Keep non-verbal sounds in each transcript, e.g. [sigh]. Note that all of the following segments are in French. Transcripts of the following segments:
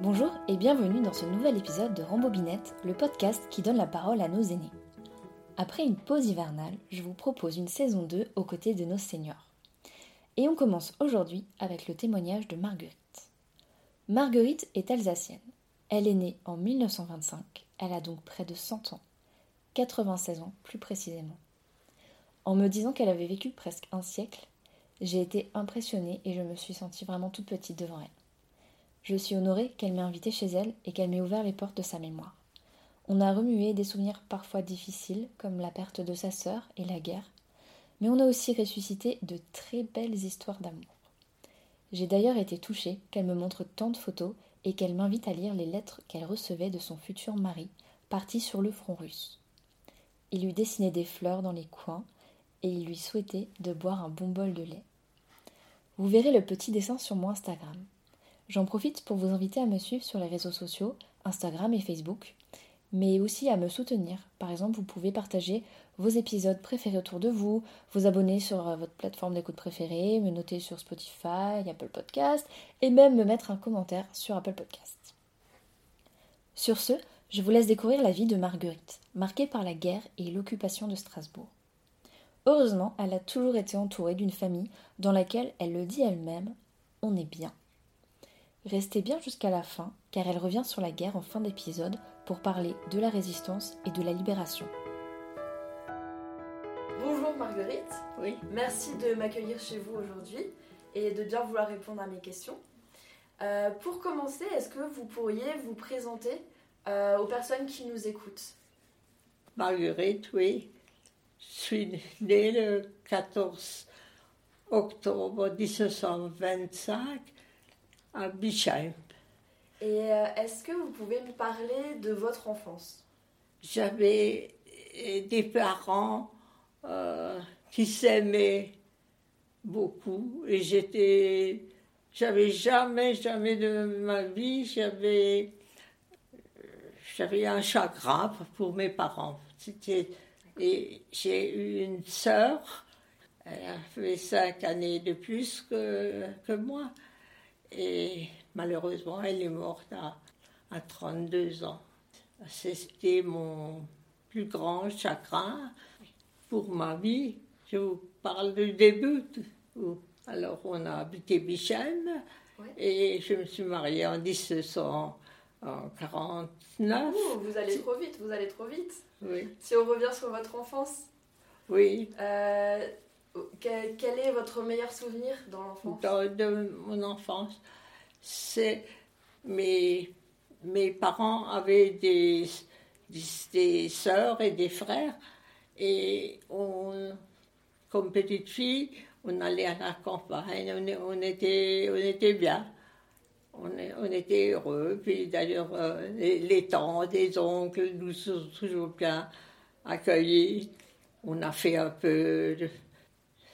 Bonjour et bienvenue dans ce nouvel épisode de Rambobinette, le podcast qui donne la parole à nos aînés. Après une pause hivernale, je vous propose une saison 2 aux côtés de nos seniors. Et on commence aujourd'hui avec le témoignage de Marguerite. Marguerite est alsacienne. Elle est née en 1925, elle a donc près de 100 ans, 96 ans plus précisément. En me disant qu'elle avait vécu presque un siècle, j'ai été impressionnée et je me suis sentie vraiment toute petite devant elle. Je suis honorée qu'elle m'ait invitée chez elle et qu'elle m'ait ouvert les portes de sa mémoire. On a remué des souvenirs parfois difficiles, comme la perte de sa sœur et la guerre, mais on a aussi ressuscité de très belles histoires d'amour. J'ai d'ailleurs été touchée qu'elle me montre tant de photos et qu'elle m'invite à lire les lettres qu'elle recevait de son futur mari, parti sur le front russe. Il lui dessinait des fleurs dans les coins et il lui souhaitait de boire un bon bol de lait. Vous verrez le petit dessin sur mon Instagram. J'en profite pour vous inviter à me suivre sur les réseaux sociaux, Instagram et Facebook, mais aussi à me soutenir. Par exemple, vous pouvez partager vos épisodes préférés autour de vous, vous abonner sur euh, votre plateforme d'écoute préférée, me noter sur Spotify, Apple Podcast, et même me mettre un commentaire sur Apple Podcast. Sur ce, je vous laisse découvrir la vie de Marguerite, marquée par la guerre et l'occupation de Strasbourg. Heureusement, elle a toujours été entourée d'une famille dans laquelle, elle le dit elle-même, on est bien. Restez bien jusqu'à la fin, car elle revient sur la guerre en fin d'épisode pour parler de la résistance et de la libération. Bonjour Marguerite. Oui. Merci de m'accueillir chez vous aujourd'hui et de bien vouloir répondre à mes questions. Euh, pour commencer, est-ce que vous pourriez vous présenter euh, aux personnes qui nous écoutent? Marguerite, oui. Je suis née le 14 octobre 1925 à Bischheim. Et euh, est-ce que vous pouvez me parler de votre enfance? J'avais des parents euh, qui s'aimaient beaucoup et j'étais. J'avais jamais, jamais de ma vie, j'avais. J'avais un chagrin pour mes parents. C'était, et j'ai eu une sœur, elle a fait cinq années de plus que, que moi. Et malheureusement, elle est morte à, à 32 ans. C'était mon plus grand chagrin pour ma vie. Je vous parle du début. Alors, on a habité Bichel et je me suis mariée en 1949. vous allez trop vite, vous allez trop vite. Oui. Si on revient sur votre enfance, Oui, euh, quel, est votre meilleur souvenir dans l'enfance? De, mon enfance, c'est mes, mes parents avaient des, des, sœurs et des frères et on, comme petite fille, on allait à la campagne, on, était, on était bien. On, était heureux, puis d'ailleurs euh, les, les tantes, les oncles nous ont toujours bien accueillis. On a fait un peu, de-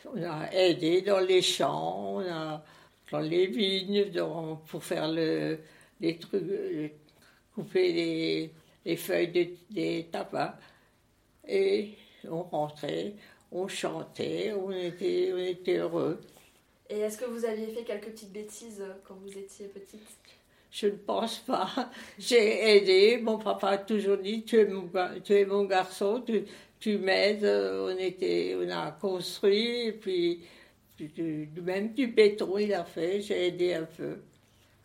on a aidé dans les champs, on a dans les vignes dans- pour faire le, les trucs, euh, couper les, les feuilles de- des tabacs. Et on rentrait, on chantait, on était, on était heureux. Et est-ce que vous aviez fait quelques petites bêtises euh, quand vous étiez petite? Je ne pense pas. [laughs] J'ai aidé. Mon papa a toujours dit Tu es mon, ga- tu es mon garçon, tu, tu m'aides. On, était, on a construit, et puis même du béton, il a fait. J'ai aidé un peu.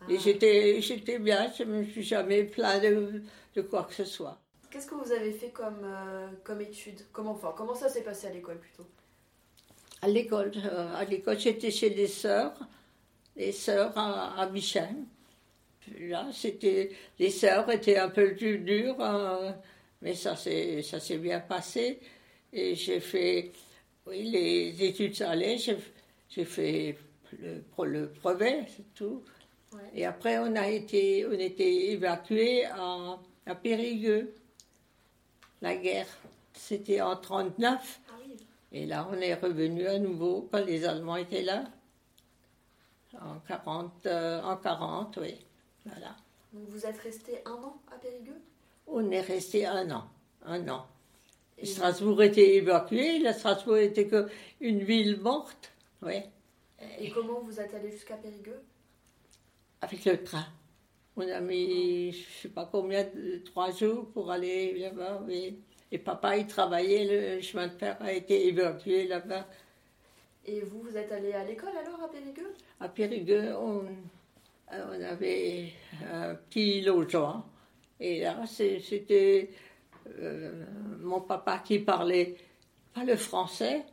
Et Ah. j'étais, j'étais bien, je ne me suis jamais plaint de, de quoi que ce soit. Qu'est-ce que vous avez fait comme, euh, comme études comment, enfin, comment ça s'est passé à l'école plutôt? À l'école, euh, à l'école, j'étais chez les sœurs, les sœurs à, à. Puis Là, c'était, les sœurs étaient un peu plus dures, hein, mais ça s'est, bien passé. Et j'ai fait, oui, les études ça allait, j'ai, j'ai fait le, le brevet, c'est tout. Ouais. Et après, on a été, on était évacués à, à Périgueux. La guerre, c'était en 39. Ah oui. Et là, on est revenu à nouveau quand les Allemands étaient là. En 40, euh, en 40 oui. Voilà. Donc vous êtes resté un an à Périgueux? On est resté un an. Un an. Et- Strasbourg était évacué. La Strasbourg était qu'une ville morte. Oui. Et comment vous êtes allé jusqu'à Périgueux? Avec le train. On a mis, je ne sais pas combien, trois jours pour aller là-bas. Et papa, il travaillait, le chemin de fer a été évacué là-bas. Et vous, vous êtes allé à l'école alors à Périgueux? À Périgueux, on, on avait un petit logement. Et là, c'était euh, mon papa qui parlait pas le français,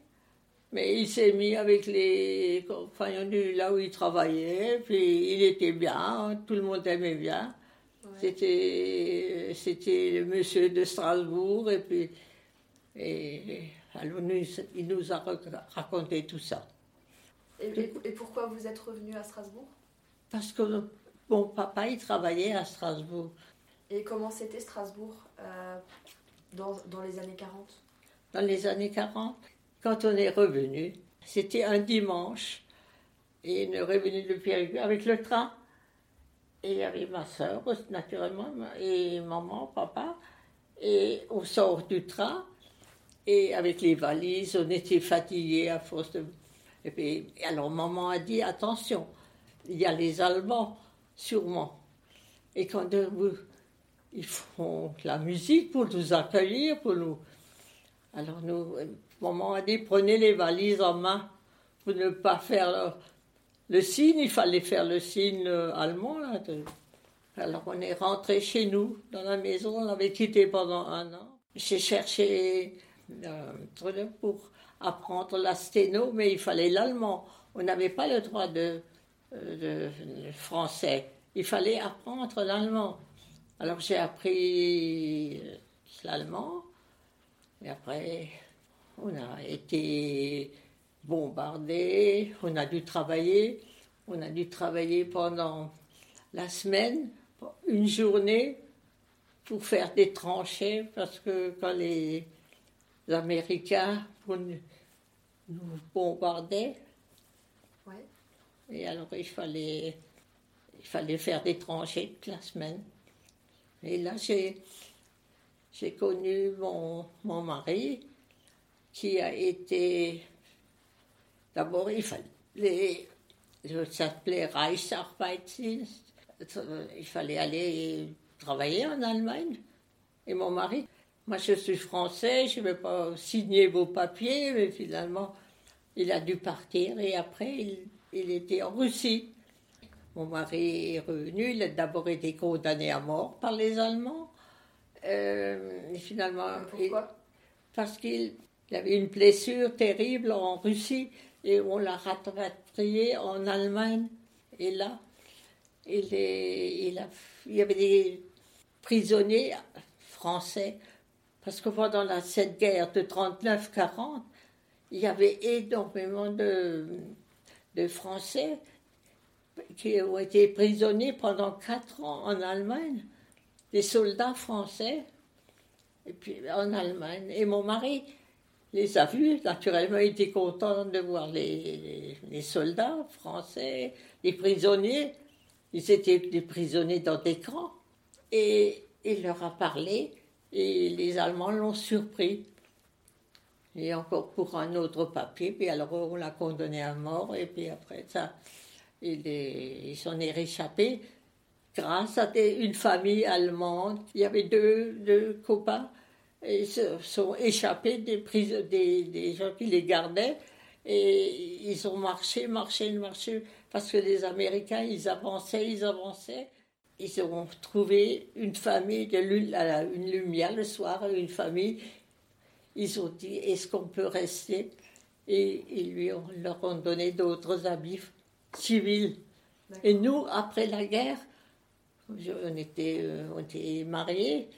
mais il s'est mis avec les compagnons là où il travaillait, puis il était bien, tout le monde aimait bien. C'était, c'était le monsieur de Strasbourg, et puis et, alors il nous a raconté tout ça. Et, et pourquoi vous êtes revenu à Strasbourg? Parce que mon papa, il travaillait à Strasbourg. Et comment c'était Strasbourg euh, dans, dans les années 40 Dans les années 40, quand on est revenu, c'était un dimanche, et on est revenu de Périgueux avec le train. Et il y avait ma soeur, naturellement, et maman, papa. Et on sort du train, et avec les valises, on était fatigués à force de. Et puis, alors maman a dit attention, il y a les Allemands, sûrement. Et quand vous, ils font la musique pour nous accueillir, pour nous. Alors nous, maman a dit prenez les valises en main pour ne pas faire le, signe. Il fallait faire le signe allemand là. Alors on est rentré chez nous dans la maison. On avait quitté pendant un an. J'ai cherché euh, pour apprendre la sténo, mais il fallait l'allemand. On n'avait pas le droit de, euh, de français. Il fallait apprendre l'allemand. Alors j'ai appris l'allemand, et après on a été bombardé, on a dû travailler, on a dû travailler pendant la semaine, une journée, pour faire des tranchées, parce que quand les Américains nous bombardaient, et alors il fallait, il fallait faire des tranchées toute la semaine. Et là, j'ai, connu mon, mon mari qui a été. D'abord, il fallait. Ça s'appelait Reichsarbeitsdienst. Il fallait aller travailler en Allemagne. Et mon mari, moi je suis français, je ne vais pas signer vos papiers, mais finalement, il a dû partir et après, il, il était en Russie. Mon mari est revenu, il a d'abord été condamné à mort par les Allemands. Euh, et finalement. Pourquoi? Parce qu'il avait une blessure terrible en Russie et on l'a rapatrié en Allemagne. Et là, il, est, il, a, il y avait des prisonniers français. Parce que pendant la, cette guerre de 39-40, il y avait énormément de, de Français qui ont été prisonniers pendant quatre ans en Allemagne, des soldats français, et puis en Allemagne. Et mon mari les a vus, naturellement, il était content de voir les, les, soldats français, les prisonniers. Ils étaient des prisonniers dans des camps. Et il leur a parlé, et les Allemands l'ont surpris. Et encore pour un autre papier, puis alors on l'a condamné à mort, et puis après ça, il s'en est réchappé grâce à une famille allemande. Il y avait deux, deux copains. Ils se sont échappés des, des, des gens qui les gardaient. Et ils ont marché, marché, marché, parce que les Américains, ils avançaient, ils avançaient. Ils ont trouvé une famille, une lumière le soir, une famille. Ils ont dit, est-ce qu'on peut rester? Et ils lui ont, leur ont donné d'autres habits civil. Et nous, après la guerre, on, était, euh, on était mariés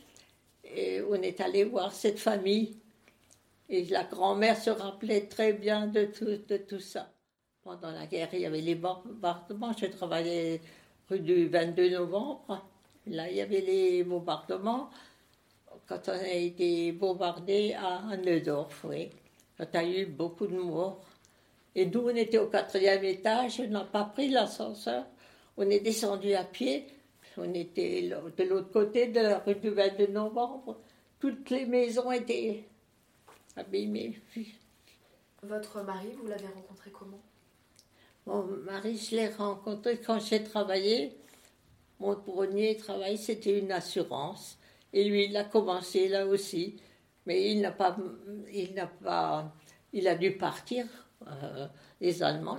et on est allé voir cette famille. Et la grand-mère se rappelait très bien de tout, de tout ça. Pendant la guerre, il y avait les bombardements. Je travaillais rue du 22 novembre. Là, il y avait les bombardements. Quand on a été bombardé à Neudorf, oui. Quand il y a eu beaucoup de morts. Et nous, on était au quatrième étage, on n'a pas pris l'ascenseur. On est descendu à pied. On était de l'autre côté de la rue du 22 novembre. Toutes les maisons étaient abîmées. Votre mari, vous l'avez rencontré comment? Mon mari, je l'ai rencontré quand j'ai travaillé mon premier travail, c'était une assurance. Et lui, il a commencé là aussi. Mais il n'a pas. Il n'a pas. Il a dû partir. Euh, les Allemands,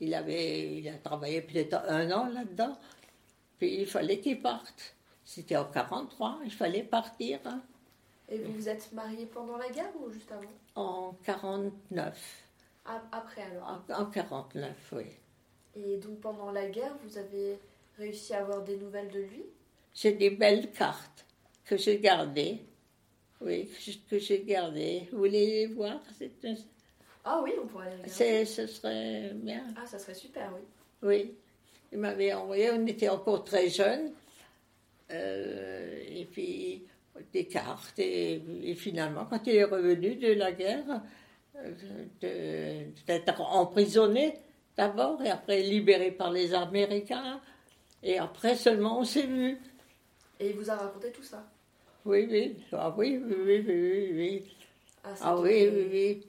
il, avait, il a travaillé peut-être un an là-dedans. Puis il fallait qu'il parte. C'était en 43, il fallait partir. Hein. Et vous vous êtes marié pendant la guerre ou juste avant? En 49. après alors En, en 49, oui. Et donc pendant la guerre, vous avez réussi à avoir des nouvelles de lui? J'ai des belles cartes que j'ai gardées. Oui, que j'ai gardées. Vous voulez les voir Ah oui, on pourrait les regarder. Ce serait bien. Ah, ça serait super, oui. Oui. Il m'avait envoyé, on était encore très jeunes. Euh, et puis des cartes. Et, finalement, quand il est revenu de la guerre, euh, d'être emprisonné d'abord, et après libéré par les Américains, et après seulement on s'est vu. Et il vous a raconté tout ça? Oui, oui. Ah oui, oui, oui, oui, oui. Ah, ah oui, oui, oui.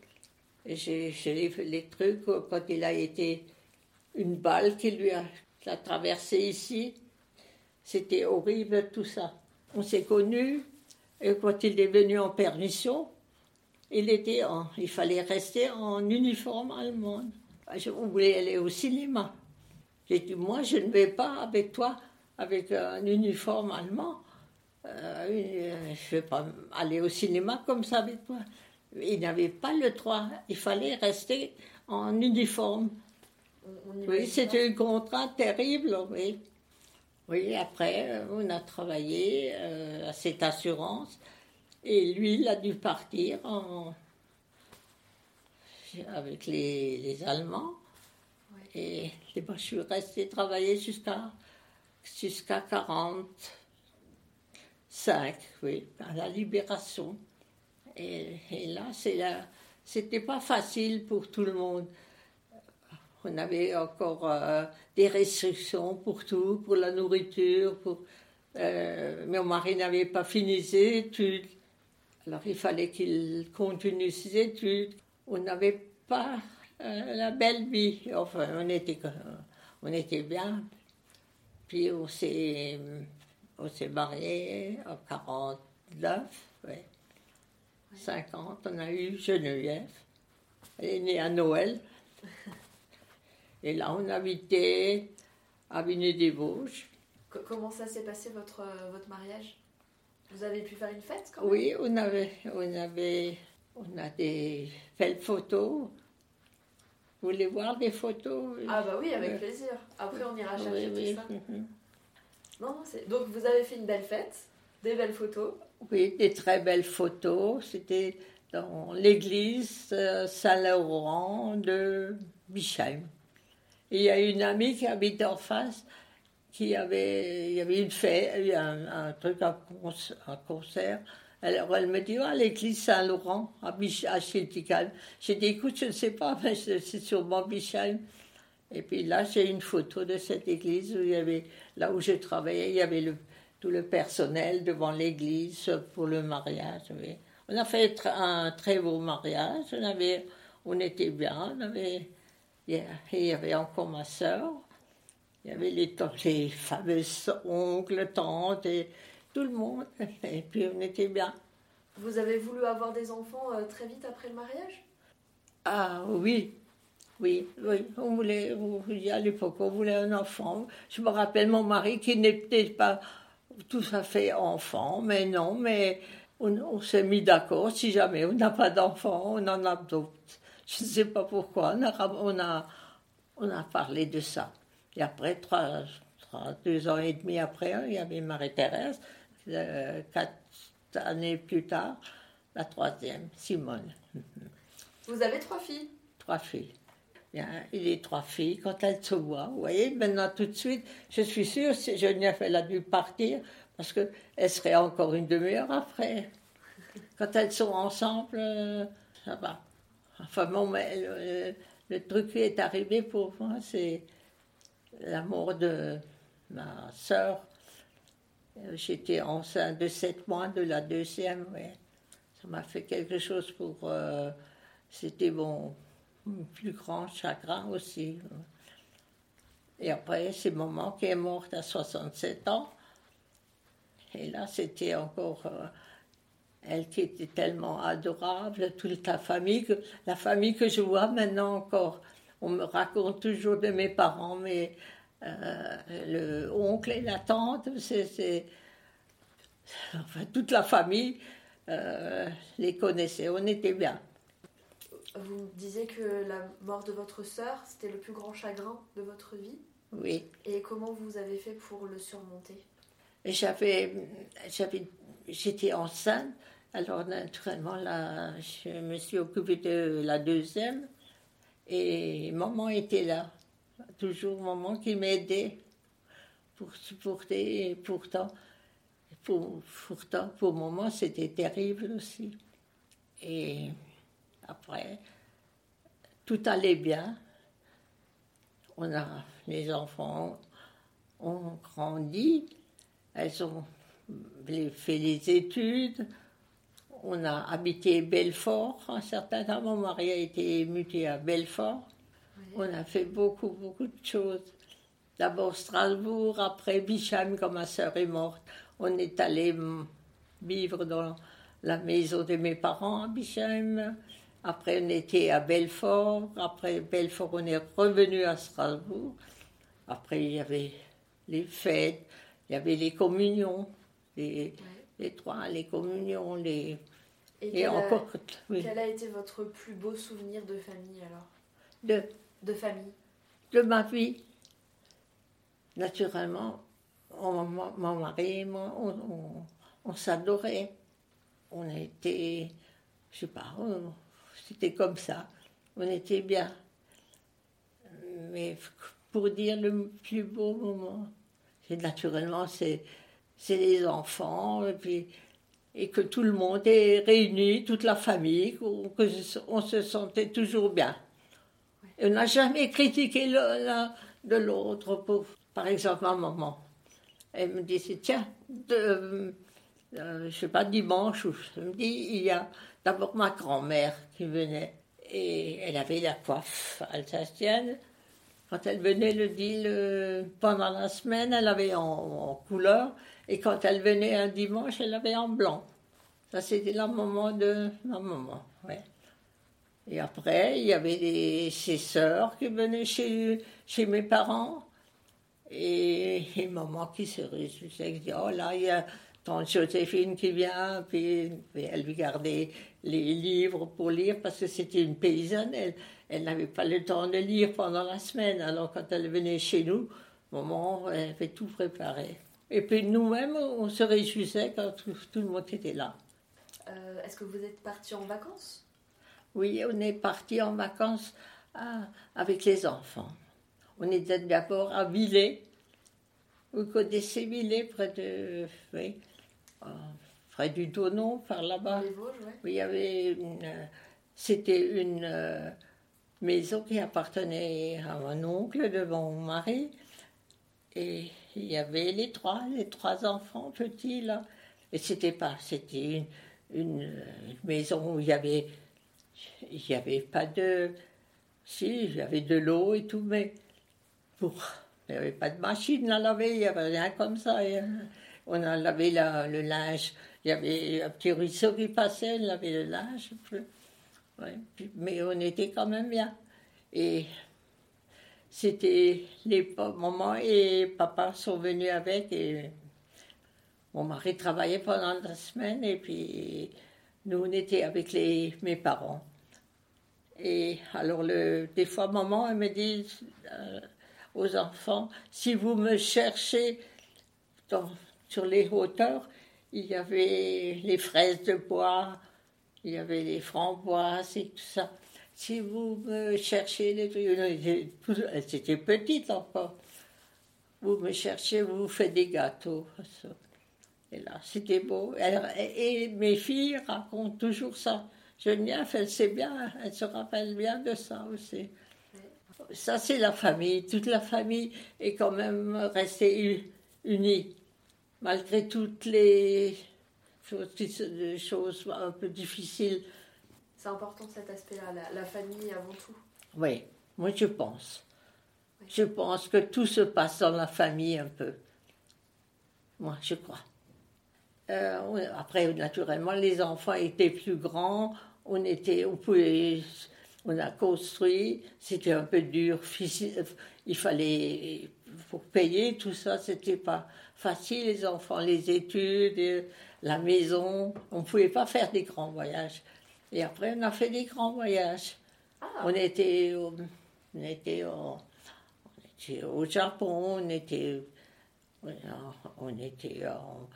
J'ai les, les trucs quand il a été une balle qui lui a, traversé ici. C'était horrible tout ça. On s'est connus et quand il est venu en permission, il, était il fallait rester en uniforme allemand. On voulait aller au cinéma. J'ai dit, moi, je ne vais pas avec toi avec un uniforme allemand. Euh, je ne vais pas aller au cinéma comme ça avec toi. Il n'avait pas le droit. Il fallait rester en uniforme. oui, c'était une contrainte terrible, oui. Oui, après, on a travaillé euh, à cette assurance et lui, il a dû partir en... avec les, Allemands. Et, moi, je suis restée travailler jusqu'à jusqu'à 45, oui, à la libération. Et, là, c'était pas facile pour tout le monde. On avait encore euh, des restrictions pour tout, pour la nourriture. Pour, euh, mon mari n'avait pas fini ses études. Alors il fallait qu'il continue ses études. On n'avait pas euh, la belle vie. Enfin, on était, on était bien. Puis on s'est, on s'est mariés en 49, ouais. 50. On a eu Geneviève. Elle est née à Noël. Et là, on habitait à des vosges Comment ça s'est passé votre, votre mariage? Vous avez pu faire une fête quand même? Oui, on avait, on avait, on a des belles photos. Vous voulez voir des photos? Ah bah oui, avec plaisir. Après, on ira chercher tout ça. Mhm. Non, Donc, vous avez fait une belle fête, des belles photos Oui, des très belles photos. C'était dans l'église euh, Saint-Laurent de Bichheim il y a une amie qui habite en face, qui avait, il y avait une fête, un, un truc, un, concert. Alors elle me dit, oh, l'église Saint-Laurent, à, à J'ai dit, écoute, je ne sais pas, mais c'est sûrement Bichheim. Et puis là, j'ai une photo de cette église où il y avait, là où je travaillais, il y avait le, tout le personnel devant l'église pour le mariage. On a fait un très beau mariage, on, avait, on était bien, on avait il y avait encore ma soeur, il y avait les, les fameux oncles, tantes, et tout le monde. [laughs] Et puis on était bien. Vous avez voulu avoir des enfants euh, très vite après le mariage? Ah oui, oui, oui. On voulait, à l'époque, on voulait un enfant. Je me rappelle mon mari qui n'était pas tout à fait enfant, mais non, mais on, on s'est mis d'accord. Si jamais on n'a pas d'enfant, on en a d'autres. Je ne sais pas pourquoi. On a, on a, on a parlé de ça. Et après, trois, deux ans et demi après, il y avait Marie-Thérèse. Euh, quatre années plus tard, la troisième, Simone. Vous avez trois filles? Trois filles. Et les trois filles, quand elles se voient, vous voyez, maintenant tout de suite, je suis sûre, si Geneviève, elle a dû partir, parce qu'elle serait encore une demi-heure après. Quand elles sont ensemble, euh, ça va. Enfin bon, mais le, truc qui est arrivé pour moi, c'est la mort de ma soeur. J'étais enceinte de sept mois de la deuxième, ouais. Ça m'a fait quelque chose pour. Euh, c'était mon plus grand chagrin aussi. Et après, c'est maman qui est morte à 67 ans. Et là, c'était encore euh, elle qui était tellement adorable, toute la famille, la famille que je vois maintenant encore. On me raconte toujours de mes parents, mais euh, le oncle et la tante, c'est. Enfin, toute la famille euh, les connaissait, on était bien. Vous disiez que la mort de votre sœur, c'était le plus grand chagrin de votre vie. Oui. Et comment vous avez fait pour le surmonter? J'avais, j'étais enceinte, alors naturellement là, je me suis occupée de la deuxième. Et maman était là, toujours maman qui m'aidait pour supporter. Et pourtant, pour, pourtant pour maman c'était terrible aussi. Et après, tout allait bien. On a, les enfants ont grandi, elles ont fait les études. On a habité Belfort. Un certain temps, mon mari a été muté à Belfort. On a fait beaucoup, beaucoup de choses. D'abord Strasbourg, après Bicham, quand ma soeur est morte. On est allé vivre dans la maison de mes parents à Bicham. Après, on était à Belfort. Après Belfort, on est revenu à Strasbourg. Après, il y avait les fêtes, il y avait les communions, les, les trois, les communions, les. Et, quel, encore, a, quel a été votre plus beau souvenir de famille alors? De De famille De ma vie. Naturellement, on, mon mari et moi, on, on, on s'adorait. On était, je sais pas, on, c'était comme ça. On était bien. Mais pour dire le plus beau moment, c'est naturellement, c'est, c'est les enfants, et, puis, et que tout le monde est réuni, toute la famille, que on se sentait toujours bien. Et on n'a jamais critiqué l'un de l'autre. Pour, par exemple, ma maman, elle me disait, tiens, de, euh, je sais pas, dimanche ou samedi, il y a d'abord ma grand-mère qui venait. Et elle avait la coiffe alsacienne. Quand elle venait le dit pendant la semaine, elle avait en, couleur. Et quand elle venait un dimanche, elle avait en blanc. Ça, c'était le moment de ma maman. Ouais. Et après, il y avait ses sœurs qui venaient chez, chez mes parents. Et, et maman qui se réjouissait, qui dit Oh là, il y a tante Joséphine qui vient, puis, elle lui gardait les livres pour lire parce que c'était une paysanne. Elle, elle n'avait pas le temps de lire pendant la semaine. Alors quand elle venait chez nous, maman elle avait tout préparé. Et puis nous-mêmes, on se réjouissait quand tout, le monde était là. Euh, est-ce que vous êtes parti en vacances? Oui, on est parti en vacances ah, avec les enfants. On était d'abord à Villers. Vous connaissez Villers, près de. Oui près du Donon, par là-bas. Il y avait euh, c'était une euh, maison qui appartenait à mon oncle de mon mari. Et il y avait les trois, les trois enfants petits là. Et c'était pas, c'était une, une, maison où il y avait, il y avait pas de, si, il y avait de l'eau et tout, mais pour, il n'y avait pas de machine à laver, il n'y avait rien comme ça. On lavé la, le linge. Il y avait un petit ruisseau qui passait, on lavait le linge. mais on était quand même bien. Et c'était les maman et papa sont venus avec et mon mari travaillait pendant la semaine et puis nous on était avec les, mes parents. Et alors des fois maman elle me dit euh, aux enfants si vous me cherchez sur les hauteurs, il y avait les fraises de bois, il y avait les framboises et tout ça. Si vous me cherchez les trucs, c'était petite encore. Vous me cherchez, vous faites des gâteaux. Et là, c'était beau. Et, mes filles racontent toujours ça. Geneviève, elle sait bien, elle se rappelle bien de ça aussi. Ça, c'est la famille. Toute la famille est quand même restée unie malgré toutes les choses, choses un peu difficiles. C'est important cet aspect-là, la, famille avant tout. Oui, moi je pense. Je pense que tout se passe dans la famille un peu. Moi, je crois. Euh, après, naturellement, les enfants étaient plus grands. On était, on pouvait, on a construit. C'était un peu dur. Il fallait pour payer tout ça. C'était pas facile. Les enfants, les études, la maison. On ne pouvait pas faire des grands voyages. Et après, on a fait des grands voyages. Ah. On était, on était, on était au Japon. On était, on était en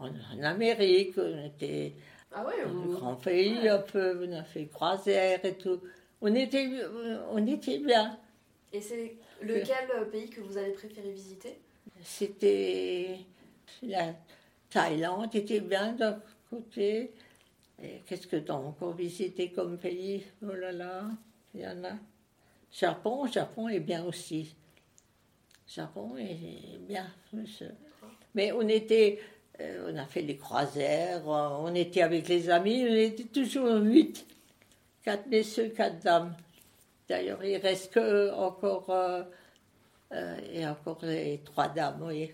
en, Amérique, on était ah ouais, un grand pays un peu, on a fait croisière et tout. On était, on était bien. Et c'est lequel pays que vous avez préféré visiter? C'était la Thaïlande, était bien d'un côté. Qu'est-ce que t'as encore visité comme pays? Oh là là, il y en a. Japon, Japon est bien aussi. Japon est bien. Mais on était euh, on a fait les croisières, euh, on était avec les amis, on était toujours huit. Quatre messieurs, quatre dames. D'ailleurs, il reste que encore, euh, et encore les trois dames, oui.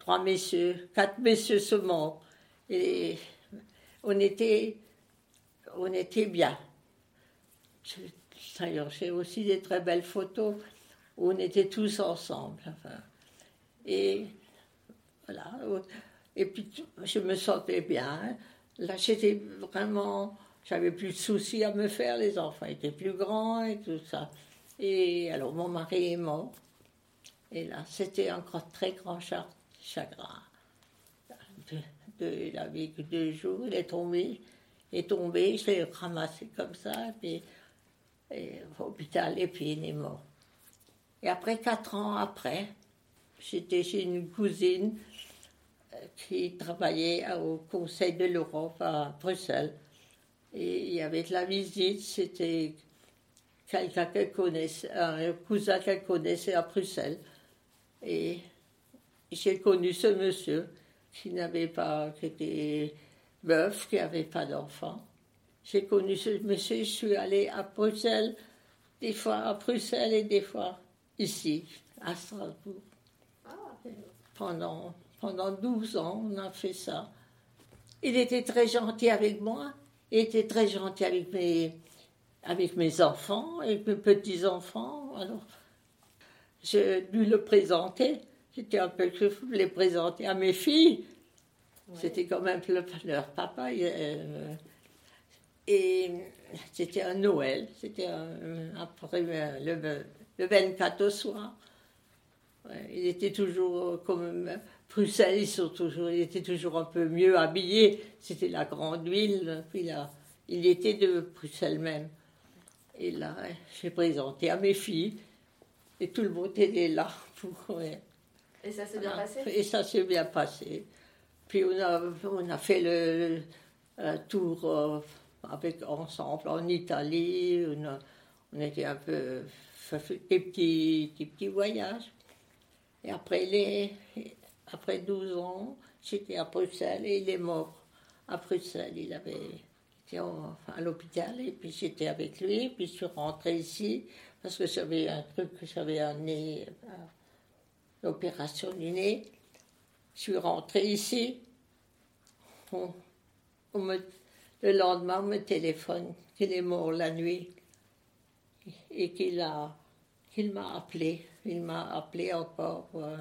trois messieurs, quatre messieurs seulement. Et on était, on était bien. D'ailleurs, j'ai aussi des très belles photos où on était tous ensemble. Et voilà. Et puis, je me sentais bien. Là, j'étais vraiment. J'avais plus de soucis à me faire, les enfants étaient plus grands et tout ça. Et alors, mon mari est mort. Et là, c'était encore très grand chagrin. il a vécu deux jours, il est tombé. Il est tombé, je l'ai ramassé comme ça, et puis et, hôpital, et puis il est mort. Et après, quatre ans après, j'étais chez une cousine qui travaillait au Conseil de l'Europe à Bruxelles. Et de la visite, c'était quelqu'un qu'elle connaissait, un cousin qu'elle connaissait à Bruxelles. Et j'ai connu ce monsieur qui n'avait pas, qui était veuf, qui n'avait pas d'enfant. J'ai connu ce monsieur, je suis allée à Bruxelles, des fois à Bruxelles et des fois ici, à Strasbourg. Pendant pendant 12 ans, on a fait ça. Il était très gentil avec moi. Il était très gentil avec mes, avec mes enfants, avec mes petits-enfants. Alors, j'ai dû le présenter. C'était un peu que je voulais présenter à mes filles. C'était quand même leur papa. Euh, et c'était un Noël. C'était après le, le 24 au soir. il était toujours comme Bruxelles, ils sont toujours, il était toujours un peu mieux habillé. C'était la grande ville. Puis là, il était de Bruxelles même. Et là, j'ai présenté à mes filles. Et tout le monde était là. Pour, Et ça s'est bien passé? Et ça s'est bien passé. Puis on a, on a fait le, tour euh, avec, ensemble en Italie. On, on était un peu fait des petits, des petits voyages. Et après, les, après 12 ans, j'étais à Bruxelles et il est mort à Bruxelles. Il avait été à l'hôpital et puis j'étais avec lui. Puis je suis rentrée ici parce que j'avais un truc, j'avais un nez, euh, l'opération du nez. Je suis rentrée ici. le lendemain, on me téléphone qu'il est mort la nuit et qu'il a qu'il m'a appelé. Il m'a appelé encore. Euh,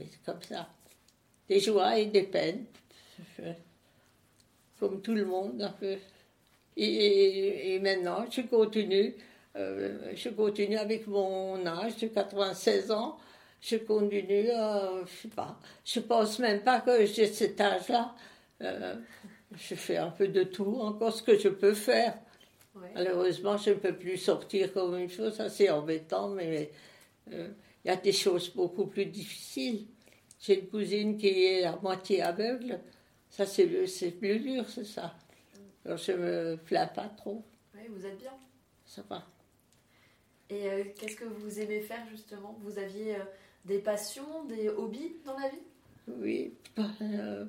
mais c'est comme ça. Des joies et des peines, comme tout le monde un peu. Et, maintenant, je continue, euh, je continue avec mon âge de 96 ans. Je continue, euh, je sais pas, je pense même pas que j'ai cet âge-là. Euh, je fais un peu de tout, encore ce que je peux faire. Malheureusement, je ne peux plus sortir comme une chose, ça c'est embêtant, mais il y a des choses beaucoup plus difficiles. J'ai une cousine qui est à moitié aveugle. Ça, c'est plus dur, c'est ça. Alors, je me plains pas trop. Oui, vous êtes bien. Ça va. Et euh, qu'est-ce que vous aimez faire, justement? Vous aviez euh, des passions, des hobbies dans la vie? Oui. Euh,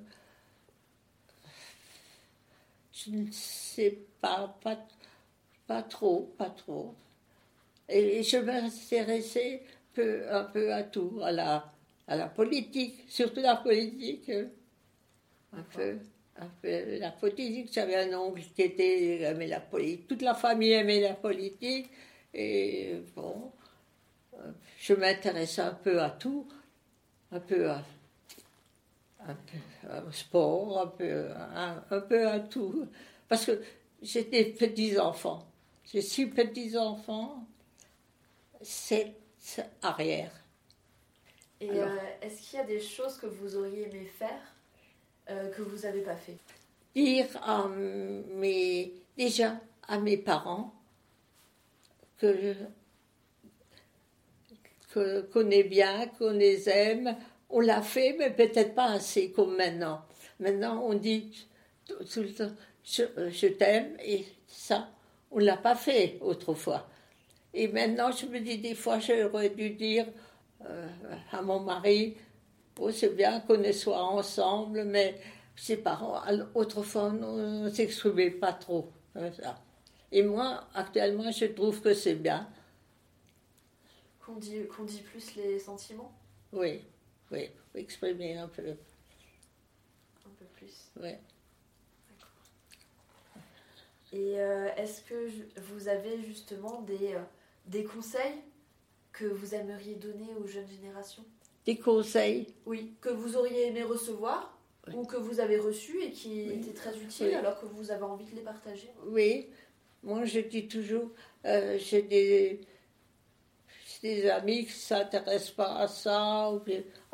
je ne sais pas, pas, pas trop, pas trop. Et je m'intéressais un peu à tout, à la, à la politique, surtout la politique. Un peu, un peu la politique. J'avais un oncle qui était, aimait la politique. Toute la famille aimait la politique. Et bon, je m'intéressais un peu à tout, un peu à, un peu au sport, un peu, un peu à tout. Parce que j'ai des petits-enfants. J'ai six petits-enfants, sept arrière. Et euh, est-ce qu'il y a des choses que vous auriez aimé faire euh, que vous n'avez pas fait? Dire à mes, déjà à mes parents que qu'on est bien, qu'on les aime. On l'a fait, mais peut-être pas assez comme maintenant. Maintenant, on dit tout, tout le temps je, je t'aime et ça, on ne l'a pas fait autrefois. Et maintenant, je me dis des fois, j'aurais dû dire euh, à mon mari oh, c'est bien qu'on soit ensemble, mais ses parents, autrefois, on ne s'exprimait pas trop. comme ça. Et moi, actuellement, je trouve que c'est bien. Qu'on dit, qu'on dit plus les sentiments? Oui, oui, exprimer un peu. Un peu plus. Oui. Et euh, est-ce que vous avez justement des, euh, des conseils que vous aimeriez donner aux jeunes générations? Des conseils? Oui, que vous auriez aimé recevoir Oui. ou que vous avez reçus et qui Oui. étaient très utiles Oui. alors que vous avez envie de les partager? Oui, moi je dis toujours, euh, j'ai des, j'ai des amis qui ne s'intéressent pas à ça, ou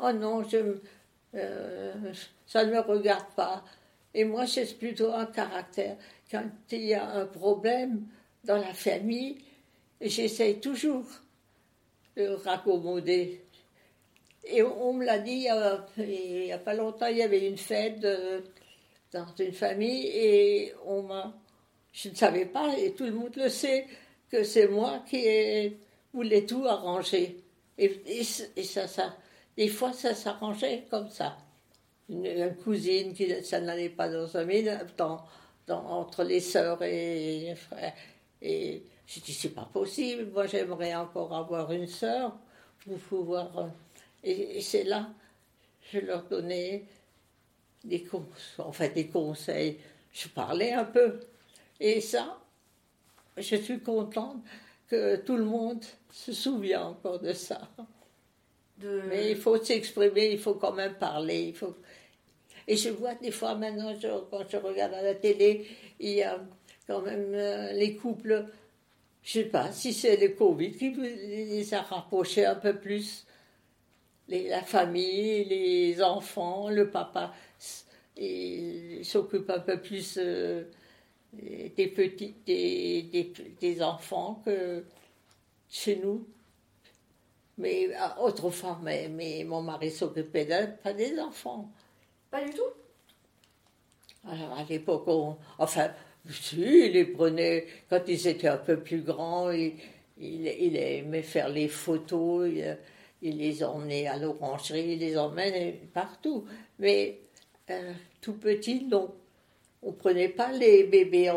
oh non, je, euh, ça ne me regarde pas. Et moi, j'ai plutôt un caractère. Quand il y a un problème dans la famille, j'essaye toujours de raccommoder. Et on me l'a dit a- il n'y a pas longtemps, il y avait une fête euh, dans une famille et on m'a je ne savais pas, et tout le monde le sait, que c'est moi qui ai- voulais tout arranger. Et, ça, ça, des fois, ça s'arrangeait comme ça. Une, cousine qui ça n'allait pas dans un mille, dans, entre les sœurs et les frères. J'ai dit, c'est pas possible, moi j'aimerais encore avoir une sœur pour pouvoir. euh, Et, et c'est là, je leur donnais des, cons- enfin, des conseils. Je parlais un peu. Et ça, je suis contente que tout le monde se souvient encore de ça. de... Mais il faut s'exprimer, il faut quand même parler. Il faut... Et je vois des fois maintenant, je- quand je regarde à la télé, il y a quand même euh, les couples, je ne sais pas si c'est le Covid qui les a rapprochés un peu plus. Les- la famille, les enfants, le papa s'occupe un peu plus euh, des petits, des, des, des enfants que chez nous. Mais ah, autrefois, mais, mais mon mari s'occupait d'eux, pas des enfants. Pas du tout? Alors à l'époque, enfin, si, il les prenait, quand ils étaient un peu plus grands, il, aimait faire les photos, il, les emmenait à l'orangerie, il les emmenait partout. Mais euh, tout petit, non. On prenait pas les bébés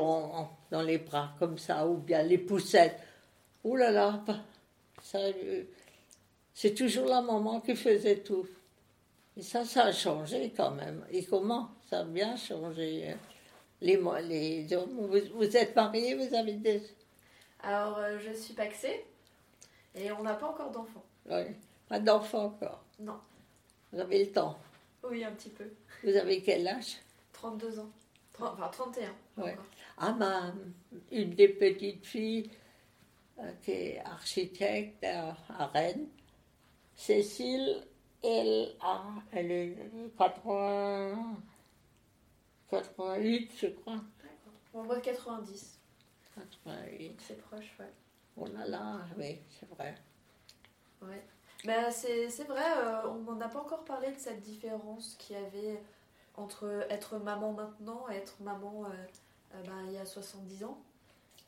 dans les bras comme ça, ou bien les poussettes. Oh là là, pas- ça, euh, c'est toujours la maman qui faisait tout. Et ça, ça a changé quand même. Et comment? Ça a bien changé. hein. Les, les hommes, vous, vous êtes mariés, vous avez des... Alors, euh, je suis paxée et on n'a pas encore d'enfants. ouais, pas d'enfants encore. Non. Vous avez le temps. Oui, un petit peu. Vous avez quel âge? 32 ans. Enfin, 31. Ouais. Ah, ma, une des petites filles euh, qui est architecte à, à Rennes, Cécile, elle a, elle est 80, 88, je crois. On voit 90. 88. C'est proche, ouais. Oh là là, oui, c'est vrai. Ouais. Ben, c'est c'est vrai, euh, on n'en a pas encore parlé de cette différence qu'il y avait entre être maman maintenant et être maman euh, euh, ben, il y a 70 ans.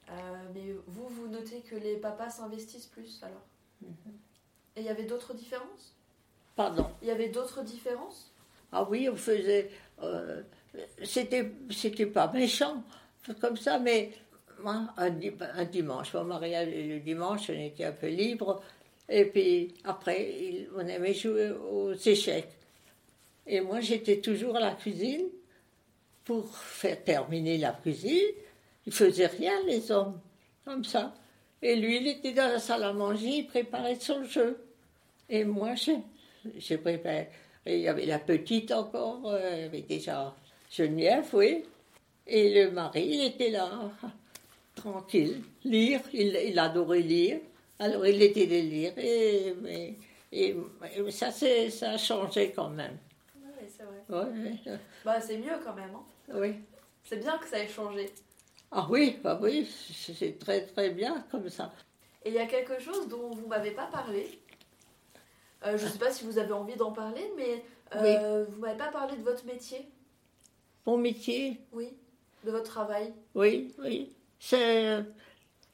Euh, mais vous, vous notez que les papas s'investissent plus alors Et il y avait d'autres différences? Pardon? Il y avait d'autres différences? Ah oui, on faisait. Euh, c'était, c'était pas méchant, comme ça, mais moi, un, dimanche, mon mari, le dimanche, on était un peu libre. Et puis après, on aimait jouer aux échecs. Et moi, j'étais toujours à la cuisine pour faire terminer la cuisine. Ils faisaient rien, les hommes, comme ça. Et lui, il était dans la salle à manger, il préparait son jeu. Et moi, j'ai préparé. il y avait la petite encore, euh, il y avait déjà Geneviève, oui. Et le mari, il était là, tranquille, lire, il, adorait lire. Alors il était de lire, et, et, ça, ça a changé quand même. Oui, c'est vrai. Bah, c'est mieux quand même. Hein. Oui. C'est bien que ça ait changé. Ah oui, bah oui, c'est très très bien comme ça. Et il y a quelque chose dont vous m'avez pas parlé. Euh, je ne sais pas si vous avez envie d'en parler, mais euh, vous m'avez pas parlé de votre métier. Mon métier Oui, de votre travail. Oui, oui.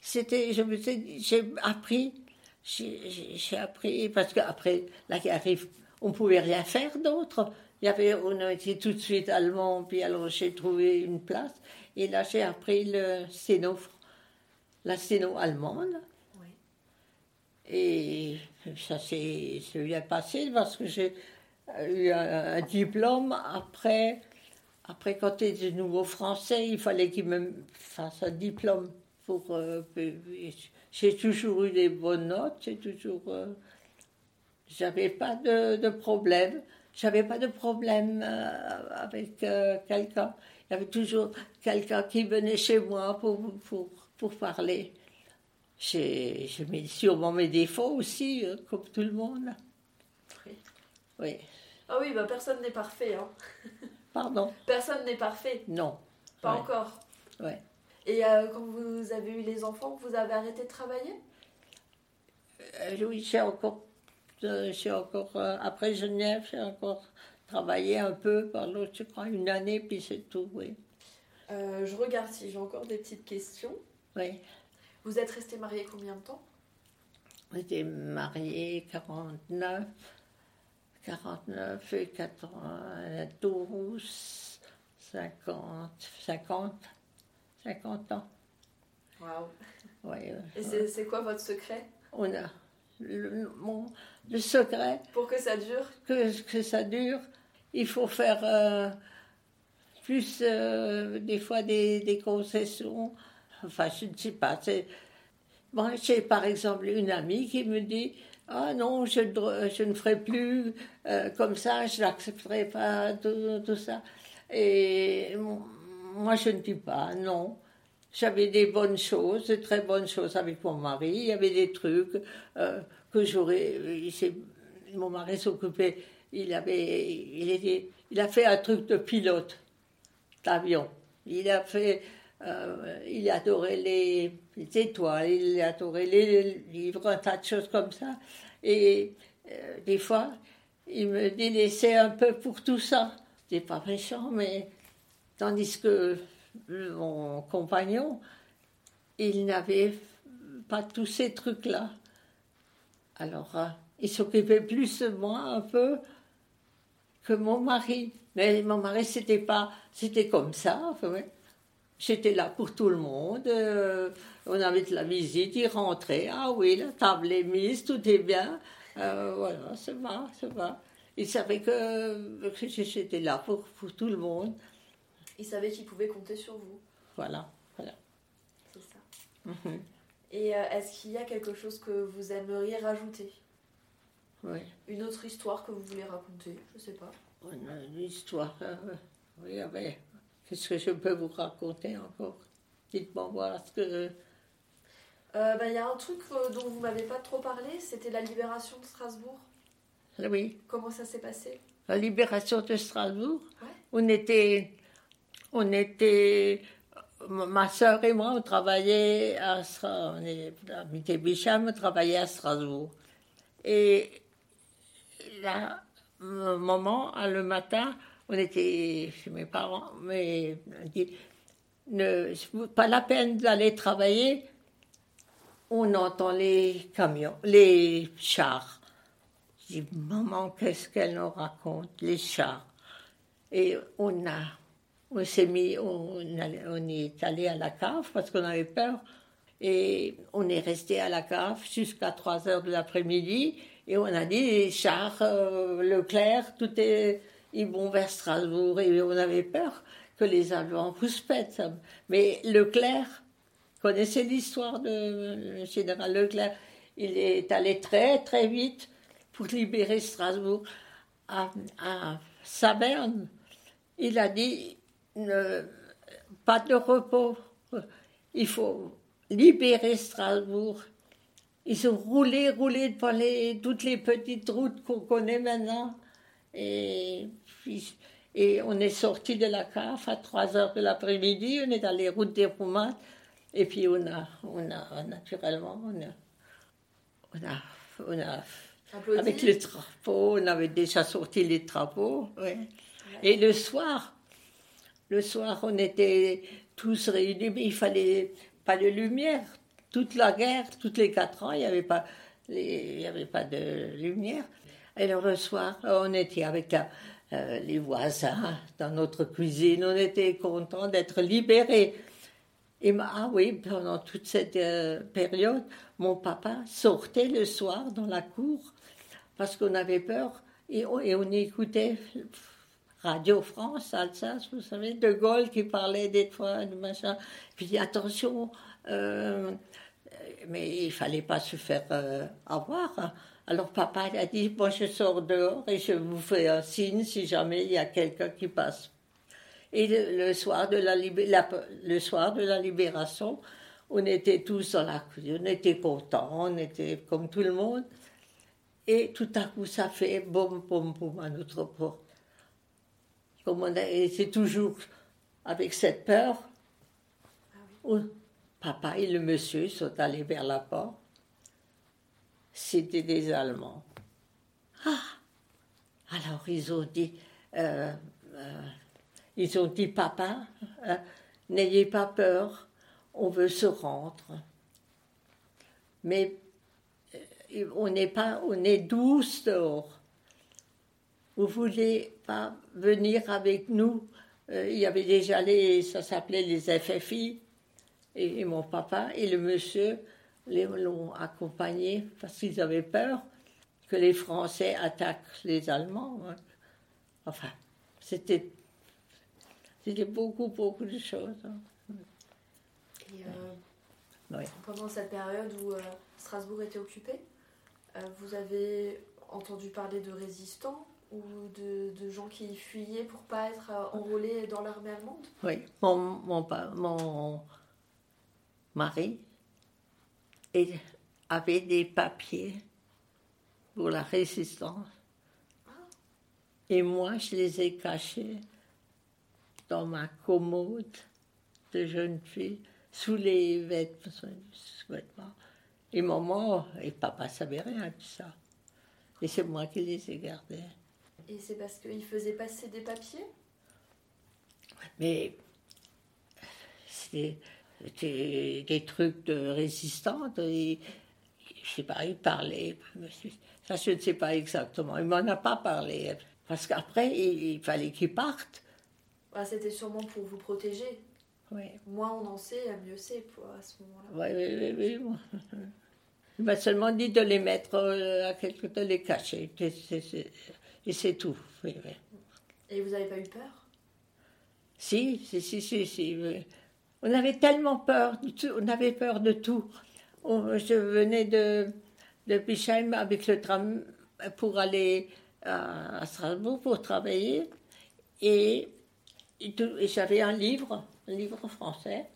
C'était, je me j'ai appris, j'ai appris parce qu'après la arrive, on pouvait rien faire d'autre. Il y avait, on a été tout de suite allemand, puis alors j'ai trouvé une place. Et là, j'ai appris le sténo, la sténo allemande. Oui. Et ça s'est bien passé parce que j'ai eu un, diplôme après. Après, quand tu es de nouveau français, il fallait qu'il me fasse un diplôme. pour. Euh, j'ai toujours eu des bonnes notes, j'ai toujours. Euh, j'avais pas de, de problème. J'avais pas de problème euh, avec quelqu'un. Il y avait toujours quelqu'un qui venait chez moi pour, pour, pour parler. J'ai mis sûrement mes défauts aussi, comme tout le monde. Oui. Oui. Ah oui, bah personne n'est parfait. Hein. [laughs] Pardon Personne n'est parfait. Non. Pas encore. Oui. Et quand vous avez eu les enfants, vous avez arrêté de travailler? Oui, j'ai encore euh, encore, euh, après Genève, j'ai encore travaillé un peu par l'autre, je crois, une année, puis c'est tout, oui. Euh, je regarde si j'ai encore des petites questions. Oui. Vous êtes resté marié combien de temps? J'étais mariée 49, 49 et 92, 50, 50, 50 ans. Waouh Oui. Et c'est quoi votre secret? On a le, mon, le secret. Pour que ça dure? Que, que ça dure, il faut faire euh, plus, euh, des fois, des, des, concessions. Enfin, je ne sais pas. Moi, j'ai par exemple une amie qui me dit Ah non, je, je ne ferai plus euh, comme ça, je n'accepterai pas tout, tout, ça. Et moi, je ne dis pas non. J'avais des bonnes choses, de très bonnes choses avec mon mari. Il y avait des trucs euh, que j'aurais. Mon mari s'occupait. Il avait, il il a fait un truc de pilote d'avion. Il a fait, euh, il adorait les, les, étoiles, il adorait les livres, un tas de choses comme ça. Et euh, des fois, il me délaissait un peu pour tout ça. C'est pas méchant, mais tandis que mon compagnon, il n'avait pas tous ces trucs-là. Alors, euh, il s'occupait plus de moi un peu que mon mari. Mais mon mari, c'était pas, c'était comme ça. J'étais là pour tout le monde. Euh, on avait de la visite, il rentrait. Ah oui, la table est mise, tout est bien. Euh, voilà, ça va, ça va. Il savait que, que j'étais là pour, pour tout le monde. Il savait qu'il pouvait compter sur vous. Voilà, voilà. C'est ça. Mhm. Et euh, est-ce qu'il y a quelque chose que vous aimeriez rajouter? Oui. Une autre histoire que vous voulez raconter? Je ne sais pas. Une histoire. Euh, oui, ah ben, qu'est-ce que je peux vous raconter encore Dites-moi voir ce que. Euh, ben, il y a un truc dont vous m'avez pas trop parlé, c'était la libération de Strasbourg. Oui. Comment ça s'est passé? La libération de Strasbourg? Ouais. On était on était, ma soeur et moi, on travaillait à Strasbourg, on Bicham, on travaillait à Strasbourg. Et là, maman, le matin, on était chez mes parents, mais on dit, ne, pas la peine d'aller travailler, on entend les camions, les chars. Je dis, maman, qu'est-ce qu'elle nous raconte, les chars? Et on a on s'est mis, on, est allé à la cave parce qu'on avait peur. Et on est resté à la cave jusqu'à 3 heures de l'après-midi. Et on a dit, les chars, euh, Leclerc, tout est, ils vont vers Strasbourg. Et on avait peur que les Allemands pètent. Mais Leclerc connaissait l'histoire de général Leclerc. Il est allé très, très vite pour libérer Strasbourg. À, à Saverne, il a dit, pas de repos. Il faut libérer Strasbourg. Ils ont roulé, roulé devant les, toutes les petites routes qu'on connaît maintenant. Et, et on est sorti de la cave à 3 heures de l'après-midi, on est dans les routes des Roumains. Et puis on a, on a naturellement, on a, on a, on a avec les drapeaux, on avait déjà sorti les drapeaux. Et le soir, le soir, on était tous réunis, mais il fallait pas de lumière. Toute la guerre, toutes les quatre ans, il n'y avait, pas, il avait pas de lumière. Et le soir, on était avec euh, les voisins dans notre cuisine, on était contents d'être libérés. Et ah oui, pendant toute cette euh, période, mon papa sortait le soir dans la cour parce qu'on avait peur et on écoutait Radio France, Alsace, vous savez, De Gaulle qui parlait des fois, de machin. Puis attention, euh, mais il fallait pas se faire avoir. Hein. Alors papa a dit, moi je sors dehors et je vous fais un signe si jamais il y a quelqu'un qui passe. Et le, soir de la, le soir de la libération, on était tous dans la cuisine, on était contents, on était comme tout le monde. Et tout à coup, ça fait boum, boum, boum à notre porte et c'est toujours avec cette peur. papa et le monsieur sont allés vers la porte. C'était des Allemands. Ah Alors ils ont dit, euh, euh, ils ont dit, papa, euh, n'ayez pas peur, on veut se rendre. Mais on n'est pas, on est douce dehors vous voulez pas venir avec nous? Euh, Il y avait déjà les, ça s'appelait les FFI, et, mon papa et le monsieur l'ont accompagné parce qu'ils avaient peur que les Français attaquent les Allemands. Hein. Enfin, c'était, c'était beaucoup, beaucoup de choses. Hein. Et euh, pendant cette période où euh, Strasbourg était occupé, vous avez entendu parler de résistants ou de, gens qui fuyaient pour pas être euh, enrôlés dans l'armée allemande? Oui, mon, mon, mon mari avait des papiers pour la résistance. Et moi, je les ai cachés dans ma commode de jeune fille, sous les vêtements. Et maman et papa ne savaient rien de ça. Et c'est moi qui les ai gardés. Et c'est parce qu'il faisait passer des papiers? Mais c'était des trucs de résistante. Et, je sais pas, il parlait. Ça, je ne sais pas exactement. Il m'en a pas parlé. Parce qu'après, il, fallait qu'il parte. Ah, c'était sûrement pour vous protéger. Oui. Moins on en sait, mieux c'est à ce moment-là. Oui, oui, oui. oui. Il m'a seulement dit de les mettre euh, à quelque de les cacher. Et c'est tout. Et vous n'avez pas eu peur? Si, si, si, si, si. On avait tellement peur, on avait peur de tout. je venais de, de avec le tram pour aller à, Strasbourg pour travailler. Et, j'avais un livre, un livre français.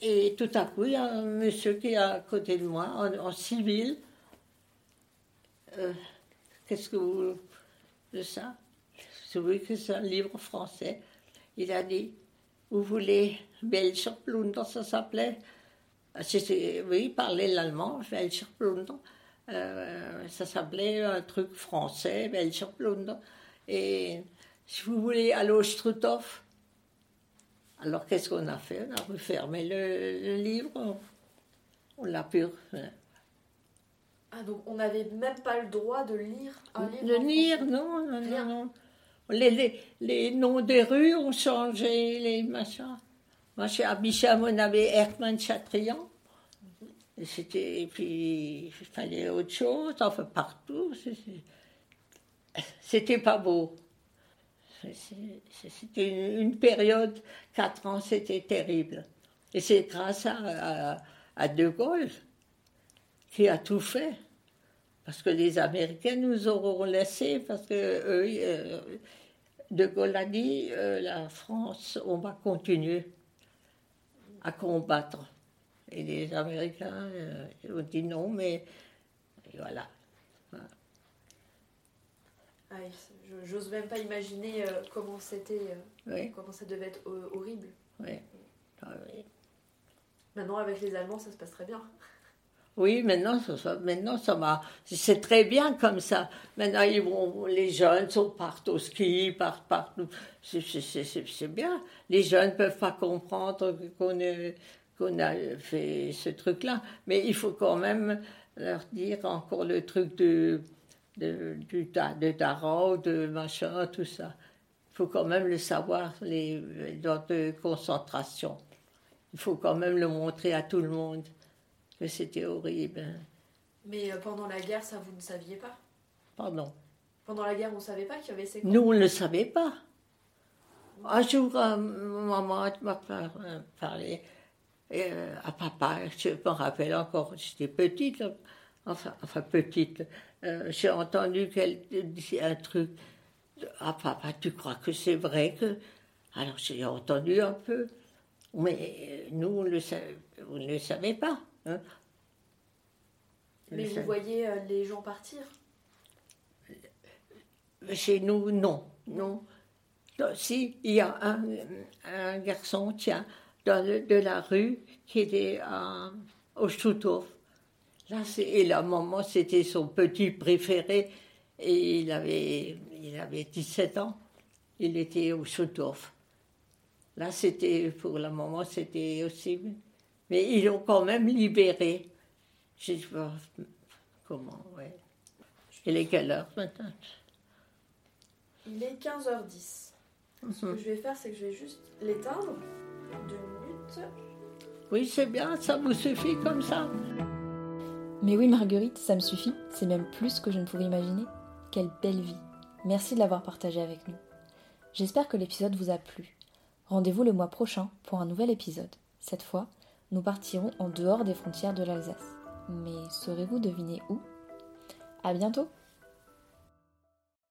Et tout à coup, il y a un monsieur qui est à côté de moi, en, civil. Euh, Qu'est-ce que vous. de ça? Je veux que c'est un livre français. Il a dit Vous voulez Welcher ça s'appelait. Ah, Oui, il parlait l'allemand, Welcher euh, ça s'appelait un truc français, Welcher Et si vous voulez, Allo Struthoff. Alors qu'est-ce qu'on a fait? On a refermé le, le livre, on l'a pu ah, donc on n'avait même pas le droit de lire un livre De lire, non, non, non, Les, les, noms des rues ont changé, les machins. Moi, chez Abicham, on avait Hermann Chatrian. C'était, puis, il fallait autre chose, enfin, partout. C'était pas beau. C'était une, période, quatre ans, c'était terrible. Et c'est grâce à, à, De Gaulle qui a tout fait. Parce que les Américains nous auront laissés, parce que euh, De Gaulle a dit euh, la France, on va continuer à combattre. Et les Américains euh, ont dit non, mais voilà. Ah, j'ose même pas imaginer euh, comment c'était, euh, comment ça devait être horrible. Ah oui. Maintenant, avec les Allemands, ça se passe très bien. Oui, maintenant, ça, maintenant, ça va. C'est très bien comme ça. Maintenant, les jeunes sont, partent au ski, partent partout. C'est bien. Les jeunes ne peuvent pas comprendre qu'on qu'on a fait ce truc-là. Mais il faut quand même leur dire encore le truc de de, du, de tarot, de machin, tout ça. Il faut quand même le savoir, les dans de concentration. Il faut quand même le montrer à tout le monde que c'était horrible. Mais euh, pendant la guerre, ça, vous ne saviez pas? Pardon? Pendant la guerre, on ne savait pas qu'il y avait ces Nous, on ne le savait pas. Un jour, euh, maman m'a parlé euh, à papa, je me rappelle encore, j'étais petite, enfin, enfin petite, euh, j'ai entendu qu'elle disait un truc. Ah papa, tu crois que c'est vrai que... Alors j'ai entendu un peu, mais nous, on, le ne le savait pas. Hein. Mais vous voyez euh, les gens partir Chez nous, non. non. si, il y a un, un garçon, tiens, dans de la rue qui était au Choutov. Là, et la maman, c'était son petit préféré. Et il avait, il avait 17 ans. Il était au Schuthof. Là, c'était, pour la maman, c'était aussi. Mais ils l'ont quand même libéré. Je sais pas comment, ouais. Il est quelle heure maintenant Il est 15h10. Ce que mhm. je vais faire, c'est que je vais juste l'éteindre. Deux minutes. Oui, c'est bien, ça vous suffit comme ça. Mais oui, Marguerite, ça me suffit, c'est même plus que je ne pouvais imaginer. Quelle belle vie. Merci de l'avoir partagé avec nous. J'espère que l'épisode vous a plu. Rendez-vous le mois prochain pour un nouvel épisode. Cette fois, nous partirons en dehors des frontières de l'Alsace. Mais saurez-vous deviner où? À bientôt